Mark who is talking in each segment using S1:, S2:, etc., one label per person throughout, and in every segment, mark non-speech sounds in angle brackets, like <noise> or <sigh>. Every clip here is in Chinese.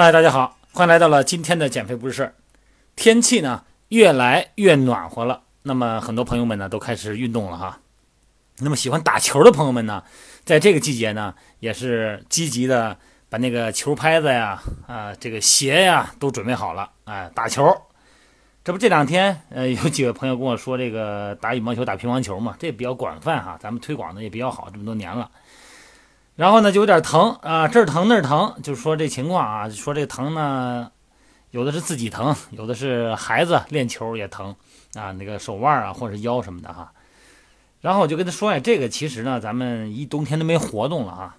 S1: 嗨，大家好，欢迎来到了今天的减肥不是事儿。天气呢越来越暖和了，那么很多朋友们呢都开始运动了哈。那么喜欢打球的朋友们呢，在这个季节呢也是积极的把那个球拍子呀、啊这个鞋呀都准备好了，哎，打球。这不这两天呃 <laughs> 有几位朋友跟我说这个打羽毛球、打乒乓球嘛，这比较广泛哈，咱们推广的也比较好，这么多年了。然后呢，就有点疼啊，这儿疼那儿疼，就说这情况啊，说这疼呢，有的是自己疼，有的是孩子练球也疼啊，那个手腕啊或者腰什么的哈。然后我就跟他说呀，这个其实呢，咱们一冬天都没活动了啊，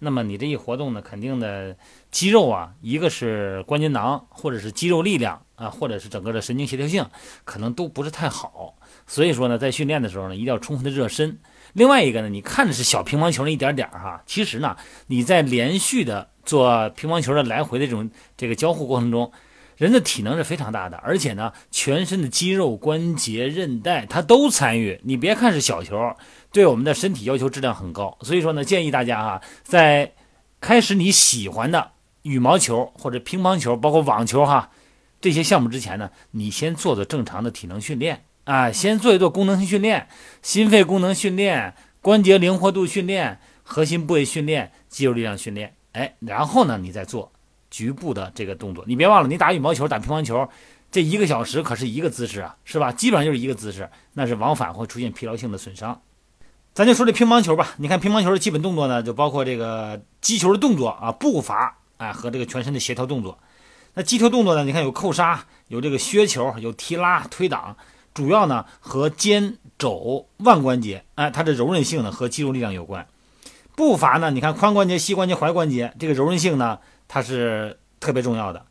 S1: 那么你这一活动呢，肯定的肌肉啊，一个是关节囊，或者是肌肉力量啊，或者是整个的神经协调性，可能都不是太好。所以说呢，在训练的时候呢，一定要充分的热身。另外一个呢，你看着是小乒乓球那一点点儿哈，其实呢，你在连续的做乒乓球的来回的这种这个交互过程中，人的体能是非常大的，而且呢，全身的肌肉、关节、韧带它都参与。你别看是小球，对我们的身体要求质量很高。所以说呢，建议大家哈，在开始你喜欢的羽毛球或者乒乓球，包括网球哈这些项目之前呢，你先做做正常的体能训练。啊，先做一做功能性训练，心肺功能训练、关节灵活度训练、核心部位训练、肌肉力量训练。哎，然后呢，你再做局部的这个动作。你别忘了，你打羽毛球、打乒乓球，这一个小时可是一个姿势啊，是吧？基本上就是一个姿势，那是往返会出现疲劳性的损伤。咱就说这乒乓球吧，你看乒乓球的基本动作呢，就包括这个击球的动作啊，步伐啊和这个全身的协调动作。那击球动作呢，你看有扣杀，有这个削球，有提拉、推挡。主要呢和肩、肘、腕关节，哎，它的柔韧性呢和肌肉力量有关。步伐呢，你看髋关节、膝关节、踝关节，这个柔韧性呢，它是特别重要的。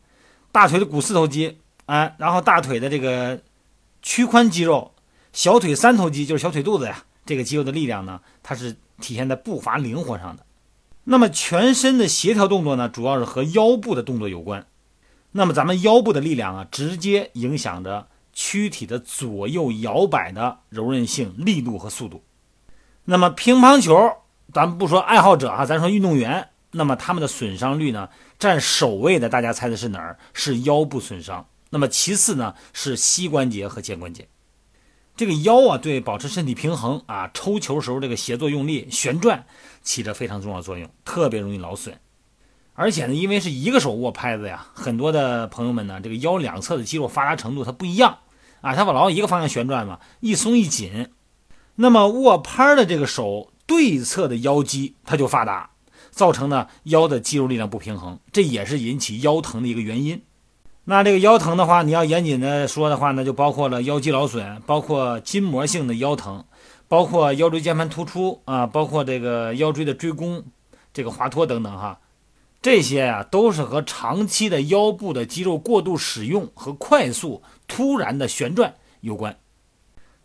S1: 大腿的股四头肌，哎，然后大腿的这个屈髋肌肉，小腿三头肌就是小腿肚子呀，这个肌肉的力量呢，它是体现在步伐灵活上的。那么全身的协调动作呢，主要是和腰部的动作有关。那么咱们腰部的力量啊，直接影响着。躯体的左右摇摆的柔韧性、力度和速度。那么乒乓球，咱们不说爱好者啊，咱说运动员，那么他们的损伤率呢，占首位的，大家猜的是哪儿？是腰部损伤。那么其次呢，是膝关节和肩关节。这个腰啊，对保持身体平衡啊，抽球时候这个协作用力、旋转起着非常重要的作用，特别容易劳损。而且呢，因为是一个手握拍子呀，很多的朋友们呢，这个腰两侧的肌肉发达程度它不一样。啊，它往老一个方向旋转嘛，一松一紧，那么握拍的这个手对侧的腰肌它就发达，造成呢腰的肌肉力量不平衡，这也是引起腰疼的一个原因。那这个腰疼的话，你要严谨的说的话呢，就包括了腰肌劳损，包括筋膜性的腰疼，包括腰椎间盘突出啊，包括这个腰椎的椎弓、这个滑脱等等哈，这些呀都是和长期的腰部的肌肉过度使用和快速。突然的旋转有关，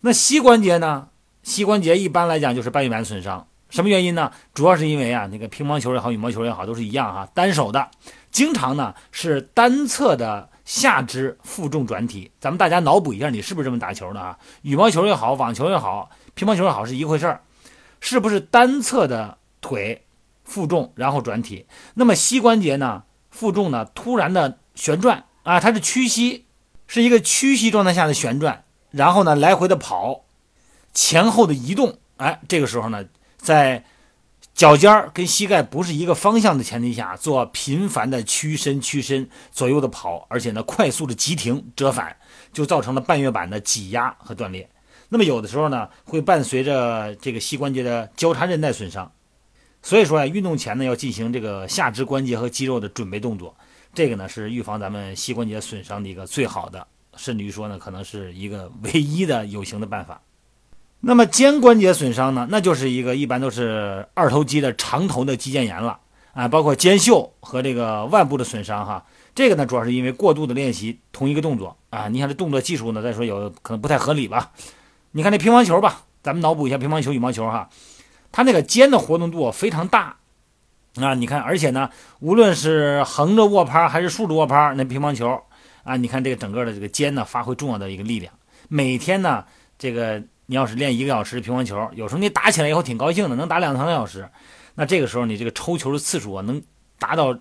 S1: 那膝关节呢？膝关节一般来讲就是半月板损伤，什么原因呢？主要是因为啊，那个乒乓球也好，羽毛球也好，都是一样哈，单手的，经常呢是单侧的下肢负重转体。咱们大家脑补一下，你是不是这么打球的啊？羽毛球也好，网球也好，乒乓球也好，是一回事儿，是不是单侧的腿负重然后转体？那么膝关节呢，负重呢突然的旋转啊，它是屈膝。是一个屈膝状态下的旋转，然后呢来回的跑，前后的移动，哎，这个时候呢，在脚尖跟膝盖不是一个方向的前提下，做频繁的屈伸、屈伸、左右的跑，而且呢快速的急停、折返，就造成了半月板的挤压和断裂。那么有的时候呢，会伴随着这个膝关节的交叉韧带损伤。所以说呀，运动前呢要进行这个下肢关节和肌肉的准备动作。这个呢是预防咱们膝关节损伤的一个最好的，甚至于说呢，可能是一个唯一的有形的办法。那么肩关节损伤呢，那就是一个一般都是二头肌的长头的肌腱炎了啊，包括肩袖和这个腕部的损伤哈。这个呢主要是因为过度的练习同一个动作啊，你看这动作技术呢，再说有可能不太合理吧？你看这乒乓球吧，咱们脑补一下乒乓球、羽毛球哈，它那个肩的活动度非常大。啊，你看，而且呢，无论是横着握拍还是竖着握拍，那乒乓球啊，你看这个整个的这个肩呢，发挥重要的一个力量。每天呢，这个你要是练一个小时乒乓球，有时候你打起来以后挺高兴的，能打两三个小时，那这个时候你这个抽球的次数啊，能达到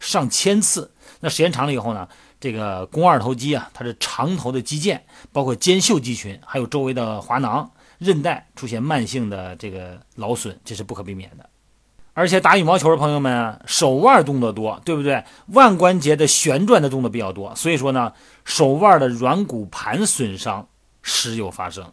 S1: 上千次。那时间长了以后呢，这个肱二头肌啊，它是长头的肌腱，包括肩袖肌群，还有周围的滑囊、韧带出现慢性的这个劳损，这是不可避免的。而且打羽毛球的朋友们，手腕动作多，对不对？腕关节的旋转的动作比较多，所以说呢，手腕的软骨盘损伤时有发生。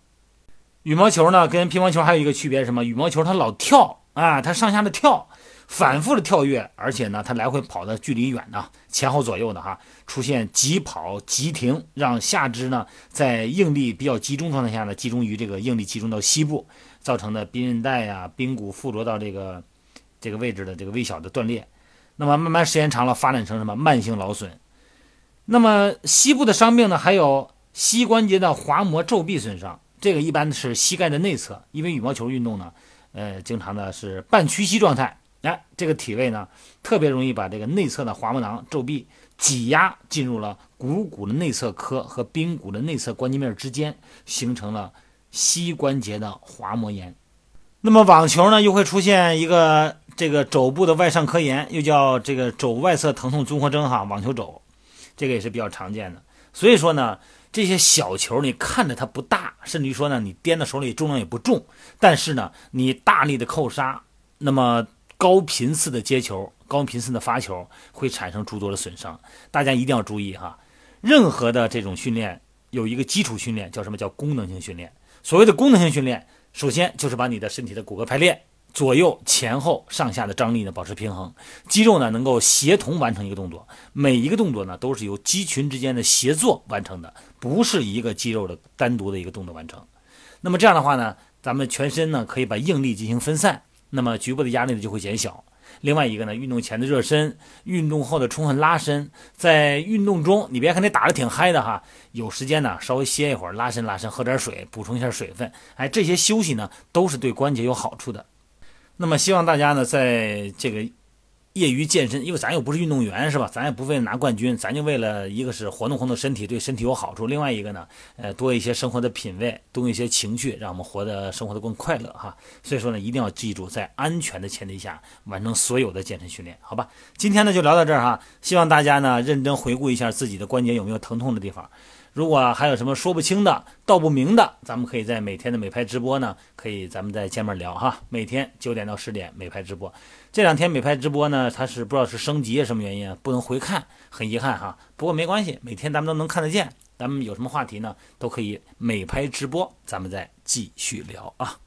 S1: 羽毛球呢，跟乒乓球还有一个区别是什么？羽毛球它老跳啊，它上下的跳，反复的跳跃，而且呢，它来回跑的距离远呢，前后左右的哈，出现急跑急停，让下肢呢在应力比较集中状态下呢，集中于这个应力集中到膝部，造成的髌韧带呀、髌骨附着到这个这个位置的这个微小的断裂，那么慢慢时间长了，发展成什么慢性劳损。那么膝部的伤病呢，还有膝关节的滑膜皱壁损伤。这个一般是膝盖的内侧，因为羽毛球运动呢，呃，经常的是半屈膝状态，哎，这个体位呢，特别容易把这个内侧的滑膜囊皱壁挤压进入了股骨的内侧髁和髌骨的内侧关节面之间，形成了膝关节的滑膜炎。那么网球呢，又会出现一个这个肘部的外上髁炎，又叫这个肘外侧疼痛综合征哈，网球肘，这个也是比较常见的。所以说呢。这些小球你看着它不大，甚至于说呢，你掂到手里重量也不重，但是呢，你大力的扣杀，那么高频次的接球、高频次的发球，会产生诸多的损伤。大家一定要注意哈，任何的这种训练有一个基础训练，叫什么叫功能性训练？所谓的功能性训练，首先就是把你的身体的骨骼排列。左右前后上下的张力呢保持平衡，肌肉呢能够协同完成一个动作，每一个动作呢都是由肌群之间的协作完成的，不是一个肌肉的单独的一个动作完成。那么这样的话呢，咱们全身呢可以把应力进行分散，那么局部的压力呢就会减小。另外一个呢，运动前的热身，运动后的充分拉伸，在运动中你别看你打的挺嗨的哈，有时间呢稍微歇一会儿，拉伸拉伸，喝点水，补充一下水分，哎，这些休息呢都是对关节有好处的。那么希望大家呢，在这个业余健身，因为咱又不是运动员，是吧？咱也不为了拿冠军，咱就为了一个是活动活动身体，对身体有好处；另外一个呢，呃，多一些生活的品味，多一些情趣，让我们活得生活的更快乐哈。所以说呢，一定要记住，在安全的前提下完成所有的健身训练，好吧？今天呢就聊到这儿哈，希望大家呢认真回顾一下自己的关节有没有疼痛的地方。如果还有什么说不清的、道不明的，咱们可以在每天的美拍直播呢，可以咱们在见面聊哈。每天九点到十点美拍直播，这两天美拍直播呢，它是不知道是升级什么原因，不能回看，很遗憾哈。不过没关系，每天咱们都能看得见。咱们有什么话题呢，都可以美拍直播，咱们再继续聊啊。